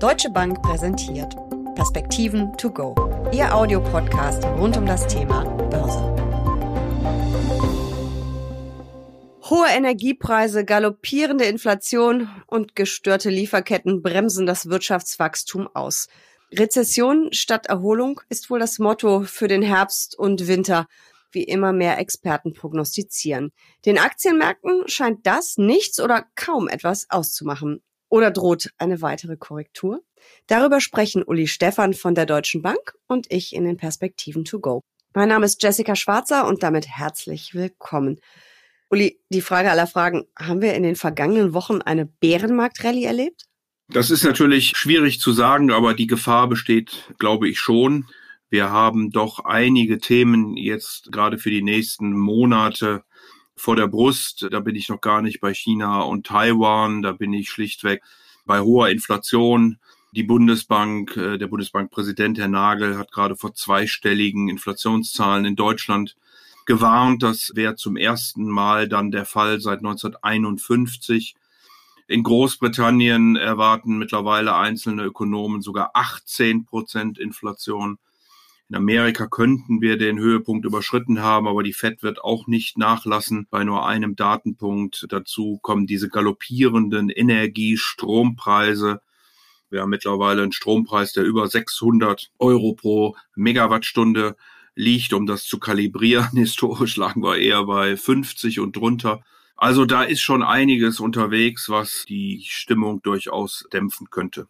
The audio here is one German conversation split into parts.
Deutsche Bank präsentiert Perspektiven to go. Ihr Audiopodcast rund um das Thema Börse. Hohe Energiepreise, galoppierende Inflation und gestörte Lieferketten bremsen das Wirtschaftswachstum aus. Rezession statt Erholung ist wohl das Motto für den Herbst und Winter, wie immer mehr Experten prognostizieren. Den Aktienmärkten scheint das nichts oder kaum etwas auszumachen. Oder droht eine weitere Korrektur? Darüber sprechen Uli Stephan von der Deutschen Bank und ich in den Perspektiven to go. Mein Name ist Jessica Schwarzer und damit herzlich willkommen. Uli, die Frage aller Fragen. Haben wir in den vergangenen Wochen eine Bärenmarktrallye erlebt? Das ist natürlich schwierig zu sagen, aber die Gefahr besteht, glaube ich, schon. Wir haben doch einige Themen jetzt gerade für die nächsten Monate vor der Brust. Da bin ich noch gar nicht bei China und Taiwan. Da bin ich schlichtweg bei hoher Inflation. Die Bundesbank, äh, der Bundesbankpräsident Herr Nagel hat gerade vor zweistelligen Inflationszahlen in Deutschland gewarnt. Das wäre zum ersten Mal dann der Fall seit 1951. In Großbritannien erwarten mittlerweile einzelne Ökonomen sogar 18 Prozent Inflation. In Amerika könnten wir den Höhepunkt überschritten haben, aber die Fed wird auch nicht nachlassen bei nur einem Datenpunkt. Dazu kommen diese galoppierenden Energie-, Strompreise. Wir haben mittlerweile einen Strompreis, der über 600 Euro pro Megawattstunde liegt, um das zu kalibrieren. Historisch lagen wir eher bei 50 und drunter. Also da ist schon einiges unterwegs, was die Stimmung durchaus dämpfen könnte.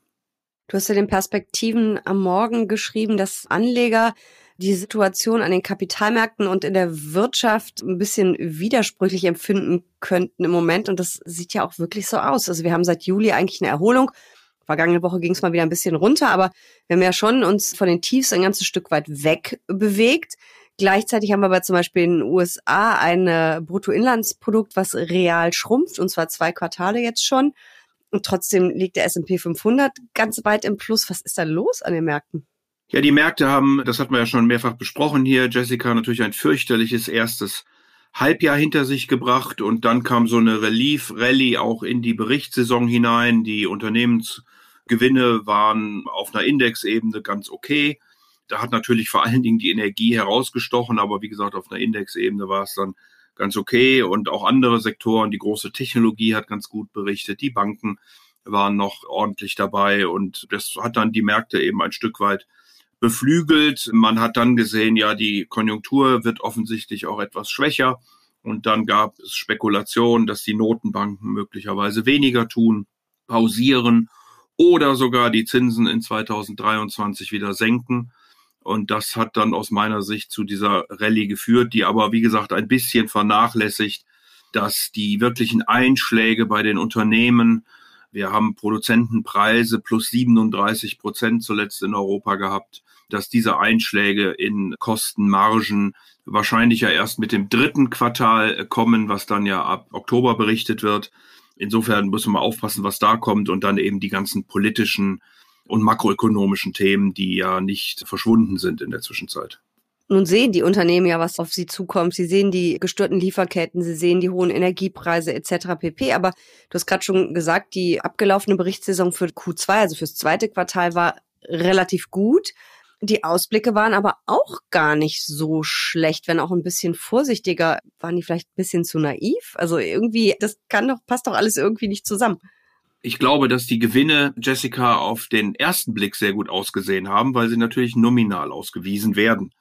Du hast ja den Perspektiven am Morgen geschrieben, dass Anleger die Situation an den Kapitalmärkten und in der Wirtschaft ein bisschen widersprüchlich empfinden könnten im Moment. Und das sieht ja auch wirklich so aus. Also wir haben seit Juli eigentlich eine Erholung. Vergangene Woche ging es mal wieder ein bisschen runter, aber wir haben ja schon uns von den Tiefs ein ganzes Stück weit weg bewegt. Gleichzeitig haben wir aber zum Beispiel in den USA ein Bruttoinlandsprodukt, was real schrumpft, und zwar zwei Quartale jetzt schon. Und trotzdem liegt der S&P 500 ganz weit im Plus. Was ist da los an den Märkten? Ja, die Märkte haben, das hat man ja schon mehrfach besprochen hier, Jessica, natürlich ein fürchterliches erstes Halbjahr hinter sich gebracht und dann kam so eine Relief-Rallye auch in die Berichtssaison hinein. Die Unternehmensgewinne waren auf einer Indexebene ganz okay. Da hat natürlich vor allen Dingen die Energie herausgestochen, aber wie gesagt, auf einer Indexebene war es dann ganz okay und auch andere Sektoren, die große Technologie hat ganz gut berichtet, die Banken waren noch ordentlich dabei und das hat dann die Märkte eben ein Stück weit beflügelt. Man hat dann gesehen, ja, die Konjunktur wird offensichtlich auch etwas schwächer und dann gab es Spekulationen, dass die Notenbanken möglicherweise weniger tun, pausieren oder sogar die Zinsen in 2023 wieder senken. Und das hat dann aus meiner Sicht zu dieser Rallye geführt, die aber, wie gesagt, ein bisschen vernachlässigt, dass die wirklichen Einschläge bei den Unternehmen, wir haben Produzentenpreise plus 37 Prozent zuletzt in Europa gehabt, dass diese Einschläge in Kostenmargen wahrscheinlich ja erst mit dem dritten Quartal kommen, was dann ja ab Oktober berichtet wird. Insofern müssen wir aufpassen, was da kommt und dann eben die ganzen politischen und makroökonomischen Themen, die ja nicht verschwunden sind in der Zwischenzeit. Nun sehen die Unternehmen ja, was auf sie zukommt. Sie sehen die gestörten Lieferketten, sie sehen die hohen Energiepreise etc. pp. Aber du hast gerade schon gesagt, die abgelaufene Berichtssaison für Q2, also fürs zweite Quartal, war relativ gut. Die Ausblicke waren aber auch gar nicht so schlecht, wenn auch ein bisschen vorsichtiger. Waren die vielleicht ein bisschen zu naiv? Also irgendwie, das kann doch, passt doch alles irgendwie nicht zusammen. Ich glaube, dass die Gewinne Jessica auf den ersten Blick sehr gut ausgesehen haben, weil sie natürlich nominal ausgewiesen werden.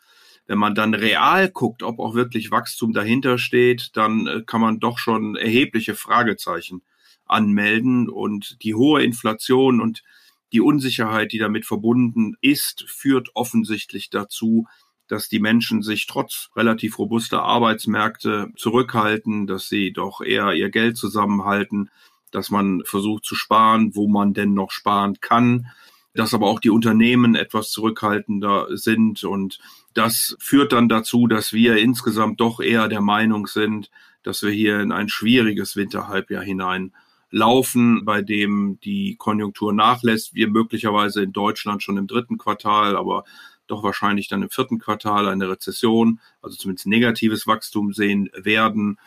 Wenn man dann real guckt, ob auch wirklich Wachstum dahinter steht, dann äh, kann man doch schon erhebliche Fragezeichen anmelden und die hohe Inflation und die Unsicherheit, die damit verbunden ist, führt offensichtlich dazu, dass die Menschen sich trotz relativ robuster Arbeitsmärkte zurückhalten, dass sie doch eher ihr Geld zusammenhalten, dass man versucht zu sparen, wo man denn noch sparen kann, dass aber auch die Unternehmen etwas zurückhaltender sind und das führt dann dazu, dass wir insgesamt doch eher der Meinung sind, dass wir hier in ein schwieriges Winterhalbjahr hinein laufen, bei dem die Konjunktur nachlässt. Wir möglicherweise in Deutschland schon im dritten Quartal, aber doch wahrscheinlich dann im vierten Quartal eine Rezession, also zumindest negatives Wachstum sehen werden.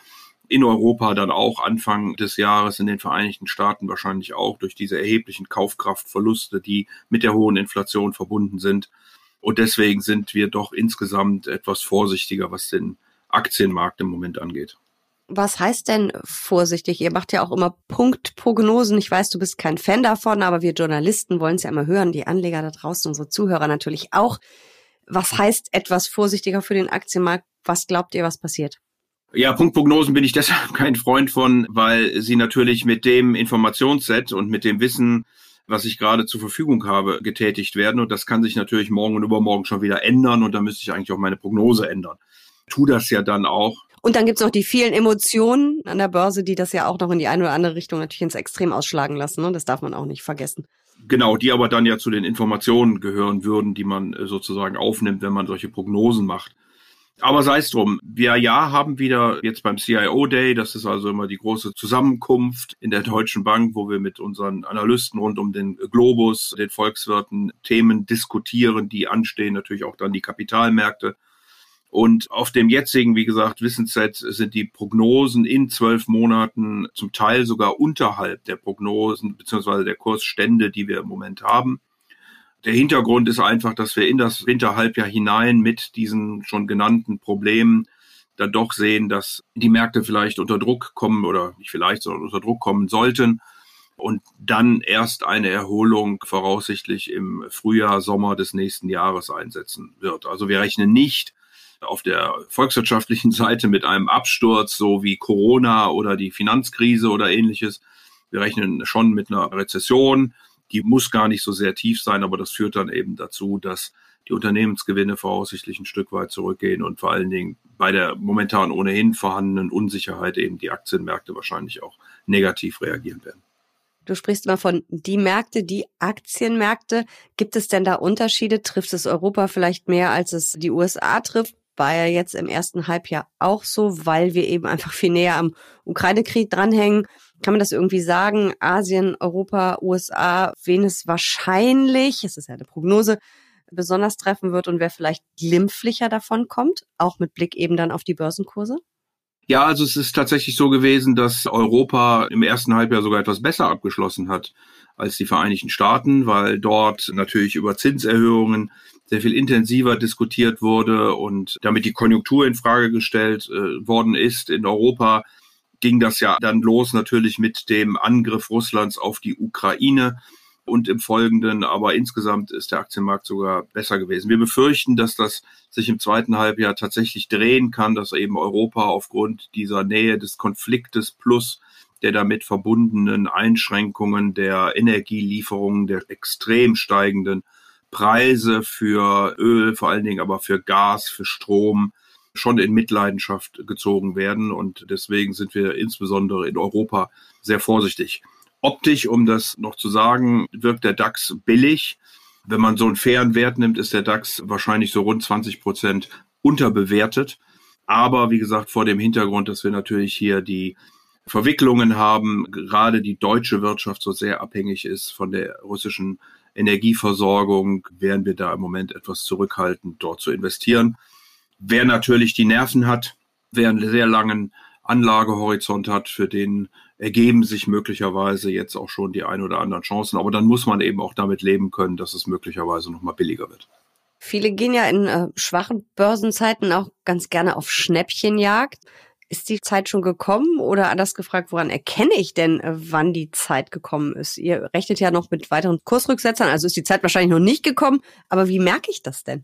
In Europa dann auch Anfang des Jahres, in den Vereinigten Staaten wahrscheinlich auch durch diese erheblichen Kaufkraftverluste, die mit der hohen Inflation verbunden sind. Und deswegen sind wir doch insgesamt etwas vorsichtiger, was den Aktienmarkt im Moment angeht. Was heißt denn vorsichtig? Ihr macht ja auch immer Punktprognosen. Ich weiß, du bist kein Fan davon, aber wir Journalisten wollen es ja immer hören, die Anleger da draußen, unsere Zuhörer natürlich auch. Was heißt etwas vorsichtiger für den Aktienmarkt? Was glaubt ihr, was passiert? Ja, Punktprognosen bin ich deshalb kein Freund von, weil sie natürlich mit dem Informationsset und mit dem Wissen, was ich gerade zur Verfügung habe, getätigt werden. Und das kann sich natürlich morgen und übermorgen schon wieder ändern. Und da müsste ich eigentlich auch meine Prognose ändern. Tu das ja dann auch. Und dann gibt's noch die vielen Emotionen an der Börse, die das ja auch noch in die eine oder andere Richtung natürlich ins Extrem ausschlagen lassen. Ne? Das darf man auch nicht vergessen. Genau, die aber dann ja zu den Informationen gehören würden, die man äh, sozusagen aufnimmt, wenn man solche Prognosen macht. Aber sei es drum. Wir ja haben wieder jetzt beim CIO Day, das ist also immer die große Zusammenkunft in der Deutschen Bank, wo wir mit unseren Analysten rund um den Globus, den Volkswirten Themen diskutieren, die anstehen, natürlich auch dann die Kapitalmärkte. Und auf dem jetzigen, wie gesagt, Wissensset sind die Prognosen in zwölf Monaten zum Teil sogar unterhalb der Prognosen beziehungsweise der Kursstände, die wir im Moment haben. Der Hintergrund ist einfach, dass wir in das Winterhalbjahr hinein mit diesen schon genannten Problemen dann doch sehen, dass die Märkte vielleicht unter Druck kommen oder nicht vielleicht, sondern unter Druck kommen sollten und dann erst eine Erholung voraussichtlich im Frühjahr, Sommer des nächsten Jahres einsetzen wird. Also wir rechnen nicht auf der volkswirtschaftlichen Seite mit einem Absturz, so wie Corona oder die Finanzkrise oder ähnliches. Wir rechnen schon mit einer Rezession. Die muss gar nicht so sehr tief sein, aber das führt dann eben dazu, dass die Unternehmensgewinne voraussichtlich ein Stück weit zurückgehen und vor allen Dingen bei der momentan ohnehin vorhandenen Unsicherheit eben die Aktienmärkte wahrscheinlich auch negativ reagieren werden. Du sprichst immer von die Märkte, die Aktienmärkte. Gibt es denn da Unterschiede? Trifft es Europa vielleicht mehr, als es die USA trifft? War ja jetzt im ersten Halbjahr auch so, weil wir eben einfach viel näher am Ukraine-Krieg dranhängen. Kann man das irgendwie sagen? Asien, Europa, USA, wen es wahrscheinlich, es ist ja eine Prognose, besonders treffen wird und wer vielleicht glimpflicher davon kommt, auch mit Blick eben dann auf die Börsenkurse? Ja, also es ist tatsächlich so gewesen, dass Europa im ersten Halbjahr sogar etwas besser abgeschlossen hat als die Vereinigten Staaten, weil dort natürlich über Zinserhöhungen sehr viel intensiver diskutiert wurde und damit die Konjunktur in Frage gestellt äh, worden ist in Europa, ging das ja dann los natürlich mit dem Angriff Russlands auf die Ukraine und im Folgenden. Aber insgesamt ist der Aktienmarkt sogar besser gewesen. Wir befürchten, dass das sich im zweiten Halbjahr tatsächlich drehen kann, dass eben Europa aufgrund dieser Nähe des Konfliktes plus der damit verbundenen Einschränkungen der Energielieferungen, der extrem steigenden Preise für Öl, vor allen Dingen aber für Gas, für Strom schon in Mitleidenschaft gezogen werden. Und deswegen sind wir insbesondere in Europa sehr vorsichtig. Optisch, um das noch zu sagen, wirkt der DAX billig. Wenn man so einen fairen Wert nimmt, ist der DAX wahrscheinlich so rund 20 Prozent unterbewertet. Aber wie gesagt, vor dem Hintergrund, dass wir natürlich hier die Verwicklungen haben, gerade die deutsche Wirtschaft so sehr abhängig ist von der russischen Energieversorgung, wären wir da im Moment etwas zurückhaltend, dort zu investieren. Wer natürlich die Nerven hat, wer einen sehr langen Anlagehorizont hat, für den ergeben sich möglicherweise jetzt auch schon die ein oder anderen Chancen. Aber dann muss man eben auch damit leben können, dass es möglicherweise nochmal billiger wird. Viele gehen ja in äh, schwachen Börsenzeiten auch ganz gerne auf Schnäppchenjagd. Ist die Zeit schon gekommen oder anders gefragt, woran erkenne ich denn, äh, wann die Zeit gekommen ist? Ihr rechnet ja noch mit weiteren Kursrücksetzern, also ist die Zeit wahrscheinlich noch nicht gekommen, aber wie merke ich das denn?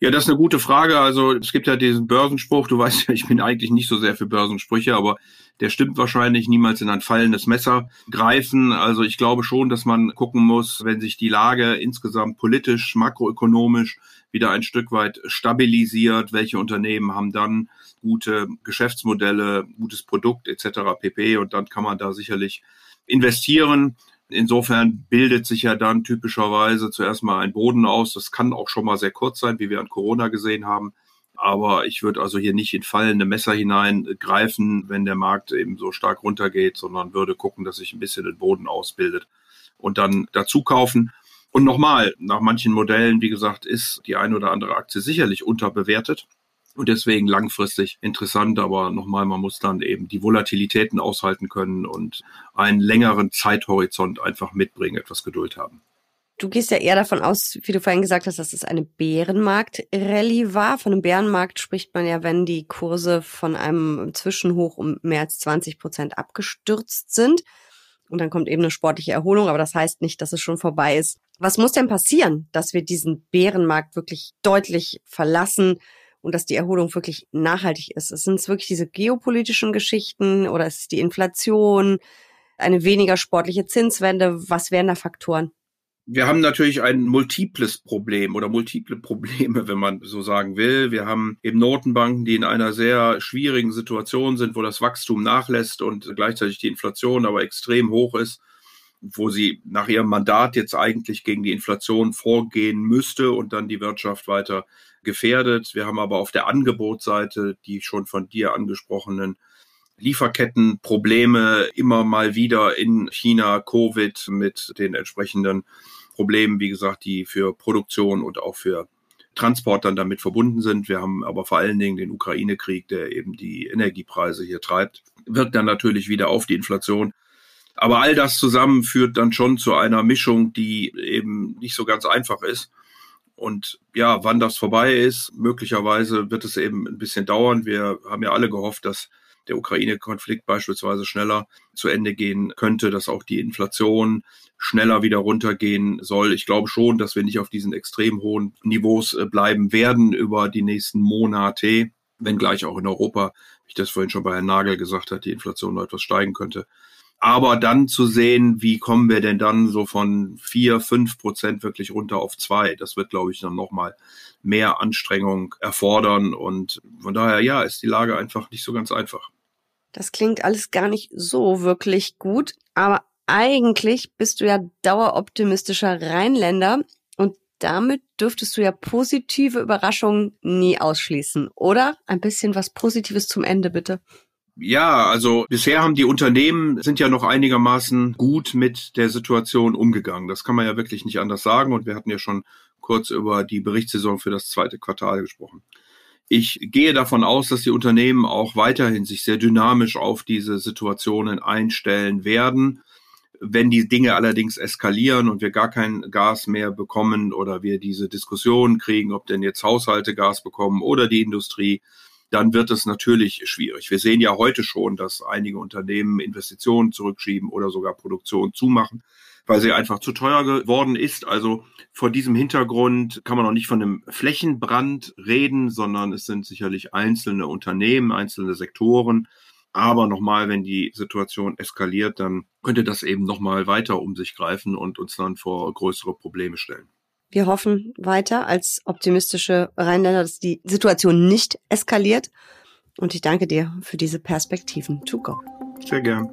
Ja, das ist eine gute Frage. Also es gibt ja diesen Börsenspruch, du weißt ja, ich bin eigentlich nicht so sehr für Börsensprüche, aber der stimmt wahrscheinlich niemals in ein fallendes Messer greifen. Also ich glaube schon, dass man gucken muss, wenn sich die Lage insgesamt politisch, makroökonomisch wieder ein Stück weit stabilisiert, welche Unternehmen haben dann gute Geschäftsmodelle, gutes Produkt etc. pp. Und dann kann man da sicherlich investieren. Insofern bildet sich ja dann typischerweise zuerst mal ein Boden aus. Das kann auch schon mal sehr kurz sein, wie wir an Corona gesehen haben. Aber ich würde also hier nicht in fallende Messer hineingreifen, wenn der Markt eben so stark runtergeht, sondern würde gucken, dass sich ein bisschen den Boden ausbildet und dann dazu kaufen. Und nochmal, nach manchen Modellen, wie gesagt, ist die eine oder andere Aktie sicherlich unterbewertet. Und deswegen langfristig interessant. Aber nochmal, man muss dann eben die Volatilitäten aushalten können und einen längeren Zeithorizont einfach mitbringen, etwas Geduld haben. Du gehst ja eher davon aus, wie du vorhin gesagt hast, dass es eine Bärenmarkt-Rallye war. Von einem Bärenmarkt spricht man ja, wenn die Kurse von einem Zwischenhoch um mehr als 20 Prozent abgestürzt sind. Und dann kommt eben eine sportliche Erholung, aber das heißt nicht, dass es schon vorbei ist. Was muss denn passieren, dass wir diesen Bärenmarkt wirklich deutlich verlassen und dass die Erholung wirklich nachhaltig ist? Sind es wirklich diese geopolitischen Geschichten oder ist es die Inflation, eine weniger sportliche Zinswende? Was wären da Faktoren? wir haben natürlich ein multiples Problem oder multiple Probleme, wenn man so sagen will. Wir haben eben Notenbanken, die in einer sehr schwierigen Situation sind, wo das Wachstum nachlässt und gleichzeitig die Inflation aber extrem hoch ist, wo sie nach ihrem Mandat jetzt eigentlich gegen die Inflation vorgehen müsste und dann die Wirtschaft weiter gefährdet. Wir haben aber auf der Angebotsseite die schon von dir angesprochenen Lieferkettenprobleme immer mal wieder in China, Covid mit den entsprechenden Problemen, wie gesagt, die für Produktion und auch für Transport dann damit verbunden sind. Wir haben aber vor allen Dingen den Ukraine-Krieg, der eben die Energiepreise hier treibt, wirkt dann natürlich wieder auf die Inflation. Aber all das zusammen führt dann schon zu einer Mischung, die eben nicht so ganz einfach ist. Und ja, wann das vorbei ist, möglicherweise wird es eben ein bisschen dauern. Wir haben ja alle gehofft, dass der Ukraine-Konflikt beispielsweise schneller zu Ende gehen könnte, dass auch die Inflation schneller wieder runtergehen soll. Ich glaube schon, dass wir nicht auf diesen extrem hohen Niveaus äh, bleiben werden über die nächsten Monate, wenngleich auch in Europa, wie ich das vorhin schon bei Herrn Nagel gesagt hat, die Inflation noch etwas steigen könnte. Aber dann zu sehen, wie kommen wir denn dann so von vier, fünf Prozent wirklich runter auf zwei, das wird, glaube ich, dann nochmal mehr Anstrengung erfordern. Und von daher, ja, ist die Lage einfach nicht so ganz einfach. Das klingt alles gar nicht so wirklich gut, aber eigentlich bist du ja daueroptimistischer Rheinländer und damit dürftest du ja positive Überraschungen nie ausschließen, oder? Ein bisschen was Positives zum Ende, bitte. Ja, also bisher haben die Unternehmen sind ja noch einigermaßen gut mit der Situation umgegangen. Das kann man ja wirklich nicht anders sagen. Und wir hatten ja schon kurz über die Berichtssaison für das zweite Quartal gesprochen. Ich gehe davon aus, dass die Unternehmen auch weiterhin sich sehr dynamisch auf diese Situationen einstellen werden. Wenn die Dinge allerdings eskalieren und wir gar kein Gas mehr bekommen oder wir diese Diskussion kriegen, ob denn jetzt Haushalte Gas bekommen oder die Industrie, dann wird es natürlich schwierig. Wir sehen ja heute schon, dass einige Unternehmen Investitionen zurückschieben oder sogar Produktion zumachen weil sie einfach zu teuer geworden ist. Also vor diesem Hintergrund kann man noch nicht von einem Flächenbrand reden, sondern es sind sicherlich einzelne Unternehmen, einzelne Sektoren. Aber nochmal, wenn die Situation eskaliert, dann könnte das eben nochmal weiter um sich greifen und uns dann vor größere Probleme stellen. Wir hoffen weiter als optimistische Rheinländer, dass die Situation nicht eskaliert. Und ich danke dir für diese Perspektiven. To go. Sehr gern.